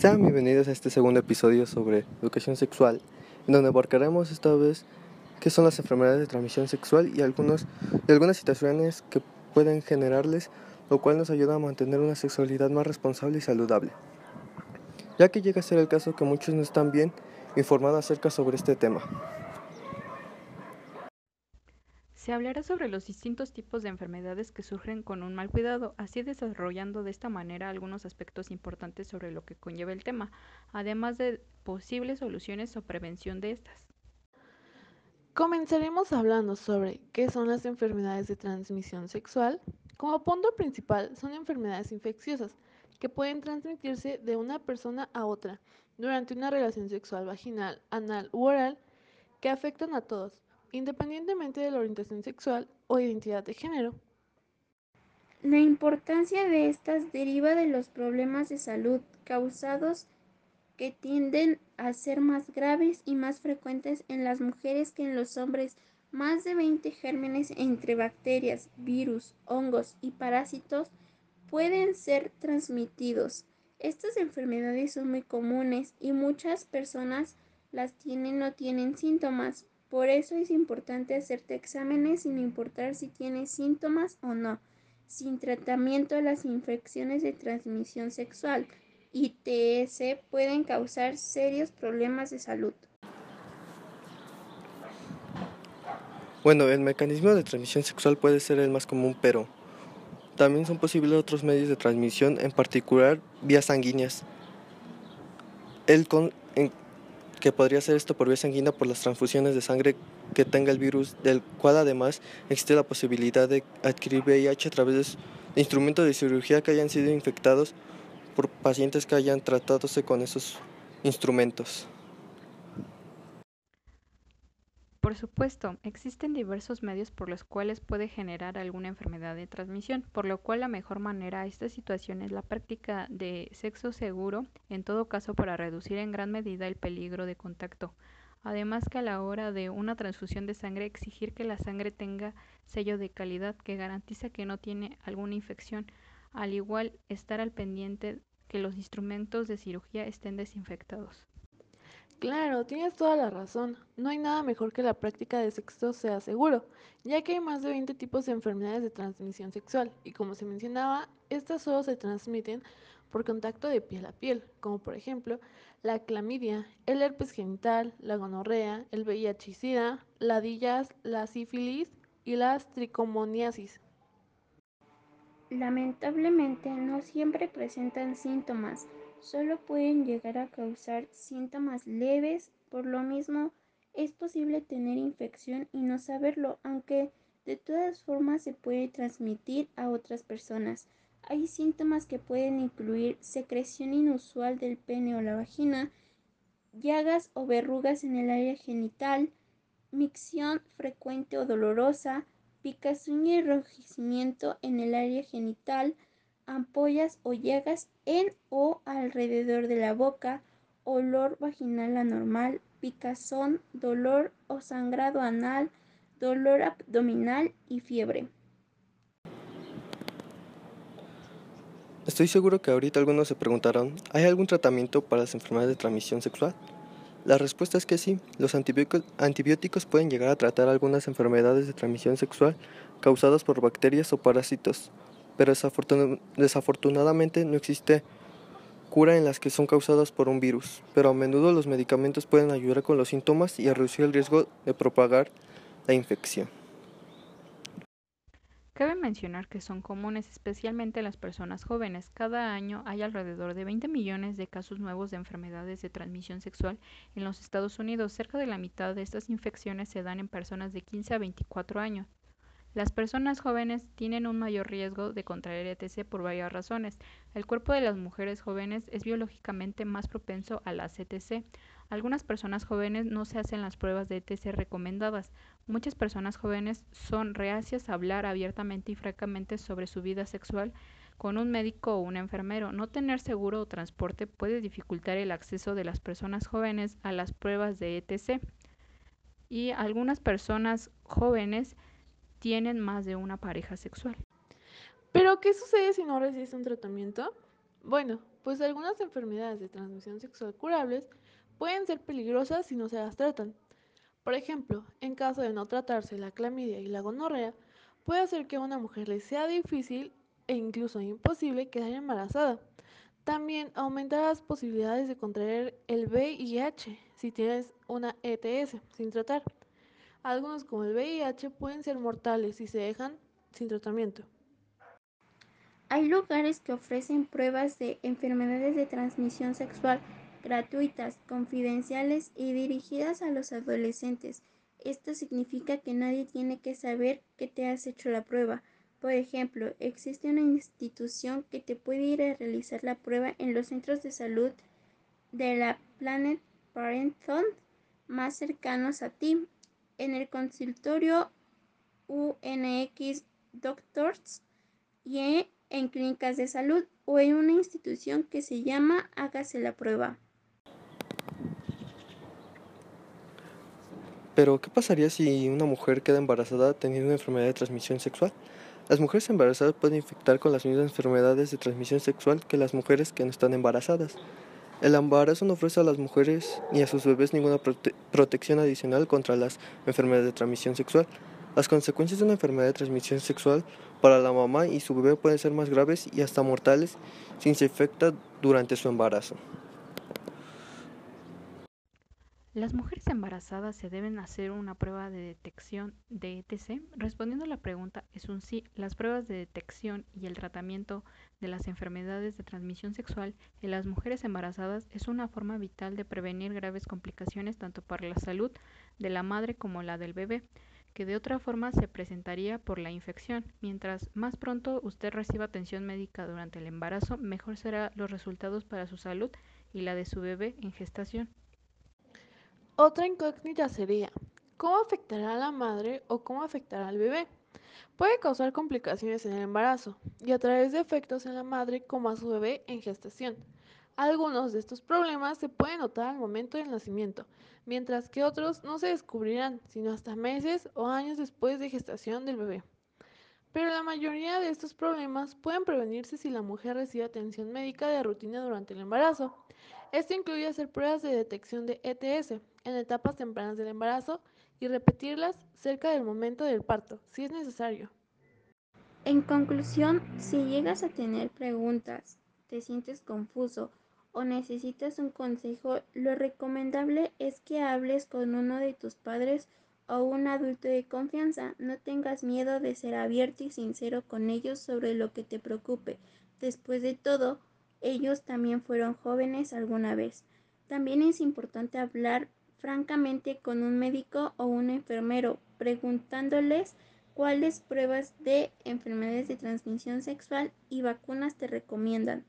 Sean bienvenidos a este segundo episodio sobre educación sexual, en donde abarcaremos esta vez qué son las enfermedades de transmisión sexual y, algunos, algunas situaciones que pueden generarles, lo cual nos ayuda a mantener una sexualidad más responsable y saludable, ya que llega a ser el caso que muchos no están bien informados acerca sobre este tema. Se hablará sobre los distintos tipos de enfermedades que surgen con un mal cuidado, así desarrollando de esta manera algunos aspectos importantes sobre lo que conlleva el tema, además de posibles soluciones o prevención de estas. Comenzaremos hablando sobre qué son las enfermedades de transmisión sexual. Como punto principal son enfermedades infecciosas que pueden transmitirse de una persona a otra durante una relación sexual vaginal, anal u oral que afectan a todos independientemente de la orientación sexual o identidad de género. La importancia de estas deriva de los problemas de salud causados que tienden a ser más graves y más frecuentes en las mujeres que en los hombres. Más de 20 gérmenes entre bacterias, virus, hongos y parásitos pueden ser transmitidos. Estas enfermedades son muy comunes y muchas personas las tienen o tienen síntomas, por eso es importante hacerte exámenes sin importar si tienes síntomas o no. Sin tratamiento, las infecciones de transmisión sexual, ITS, pueden causar serios problemas de salud. Bueno, el mecanismo de transmisión sexual puede ser el más común, pero también son posibles otros medios de transmisión, en particular vías sanguíneas. El, con, que podría ser esto por vía sanguínea por las transfusiones de sangre que tenga el virus, del cual además existe la posibilidad de adquirir VIH a través de instrumentos de cirugía que hayan sido infectados por pacientes que hayan tratándose con esos instrumentos. Por supuesto, existen diversos medios por los cuales puede generar alguna enfermedad de transmisión, por lo cual la mejor manera a esta situación es la práctica de sexo seguro, en todo caso para reducir en gran medida el peligro de contacto. Además que a la hora de una transfusión de sangre exigir que la sangre tenga sello de calidad que garantiza que no tiene alguna infección, al igual estar al pendiente que los instrumentos de cirugía estén desinfectados. Claro, tienes toda la razón. No hay nada mejor que la práctica de sexo sea seguro, ya que hay más de 20 tipos de enfermedades de transmisión sexual y como se mencionaba, estas solo se transmiten por contacto de piel a piel, como por ejemplo la clamidia, el herpes genital, la gonorrea, el VIH-Sida, ladillas, la sífilis y las tricomoniasis. Lamentablemente no siempre presentan síntomas solo pueden llegar a causar síntomas leves, por lo mismo es posible tener infección y no saberlo, aunque de todas formas se puede transmitir a otras personas. Hay síntomas que pueden incluir secreción inusual del pene o la vagina, llagas o verrugas en el área genital, micción frecuente o dolorosa, picazón y enrojecimiento en el área genital, ampollas o llagas en o alrededor de la boca, olor vaginal anormal, picazón, dolor o sangrado anal, dolor abdominal y fiebre. Estoy seguro que ahorita algunos se preguntarán, ¿hay algún tratamiento para las enfermedades de transmisión sexual? La respuesta es que sí, los antibióticos pueden llegar a tratar algunas enfermedades de transmisión sexual causadas por bacterias o parásitos, pero desafortunadamente no existe cura en las que son causadas por un virus, pero a menudo los medicamentos pueden ayudar con los síntomas y a reducir el riesgo de propagar la infección. Cabe mencionar que son comunes especialmente en las personas jóvenes. Cada año hay alrededor de 20 millones de casos nuevos de enfermedades de transmisión sexual en los Estados Unidos. Cerca de la mitad de estas infecciones se dan en personas de 15 a 24 años. Las personas jóvenes tienen un mayor riesgo de contraer ETC por varias razones. El cuerpo de las mujeres jóvenes es biológicamente más propenso a la ETC. Algunas personas jóvenes no se hacen las pruebas de ETC recomendadas. Muchas personas jóvenes son reacias a hablar abiertamente y francamente sobre su vida sexual con un médico o un enfermero. No tener seguro o transporte puede dificultar el acceso de las personas jóvenes a las pruebas de ETC. Y algunas personas jóvenes tienen más de una pareja sexual. Pero, ¿qué sucede si no recibes un tratamiento? Bueno, pues algunas enfermedades de transmisión sexual curables pueden ser peligrosas si no se las tratan. Por ejemplo, en caso de no tratarse la clamidia y la gonorrea, puede hacer que a una mujer le sea difícil e incluso imposible quedar embarazada. También aumenta las posibilidades de contraer el VIH si tienes una ETS sin tratar. Algunos como el VIH pueden ser mortales si se dejan sin tratamiento. Hay lugares que ofrecen pruebas de enfermedades de transmisión sexual gratuitas, confidenciales y dirigidas a los adolescentes. Esto significa que nadie tiene que saber que te has hecho la prueba. Por ejemplo, existe una institución que te puede ir a realizar la prueba en los centros de salud de la Planet Parenthood más cercanos a ti, en el consultorio UNX Doctors y en clínicas de salud o en una institución que se llama Hágase la prueba. Pero, ¿qué pasaría si una mujer queda embarazada teniendo una enfermedad de transmisión sexual? Las mujeres embarazadas pueden infectar con las mismas enfermedades de transmisión sexual que las mujeres que no están embarazadas. El embarazo no ofrece a las mujeres ni a sus bebés ninguna protección adicional contra las enfermedades de transmisión sexual. Las consecuencias de una enfermedad de transmisión sexual para la mamá y su bebé pueden ser más graves y hasta mortales si se infecta durante su embarazo. Las mujeres embarazadas se deben hacer una prueba de detección de ETC. Respondiendo a la pregunta es un sí. Las pruebas de detección y el tratamiento de las enfermedades de transmisión sexual en las mujeres embarazadas es una forma vital de prevenir graves complicaciones tanto para la salud de la madre como la del bebé, que de otra forma se presentaría por la infección. Mientras más pronto usted reciba atención médica durante el embarazo, mejor serán los resultados para su salud y la de su bebé en gestación. Otra incógnita sería, ¿cómo afectará a la madre o cómo afectará al bebé? Puede causar complicaciones en el embarazo y a través de efectos en la madre como a su bebé en gestación. Algunos de estos problemas se pueden notar al momento del nacimiento, mientras que otros no se descubrirán sino hasta meses o años después de gestación del bebé. Pero la mayoría de estos problemas pueden prevenirse si la mujer recibe atención médica de rutina durante el embarazo. Esto incluye hacer pruebas de detección de ETS en etapas tempranas del embarazo y repetirlas cerca del momento del parto, si es necesario. En conclusión, si llegas a tener preguntas, te sientes confuso o necesitas un consejo, lo recomendable es que hables con uno de tus padres o un adulto de confianza. No tengas miedo de ser abierto y sincero con ellos sobre lo que te preocupe. Después de todo, ellos también fueron jóvenes alguna vez. También es importante hablar francamente con un médico o un enfermero, preguntándoles cuáles pruebas de enfermedades de transmisión sexual y vacunas te recomiendan.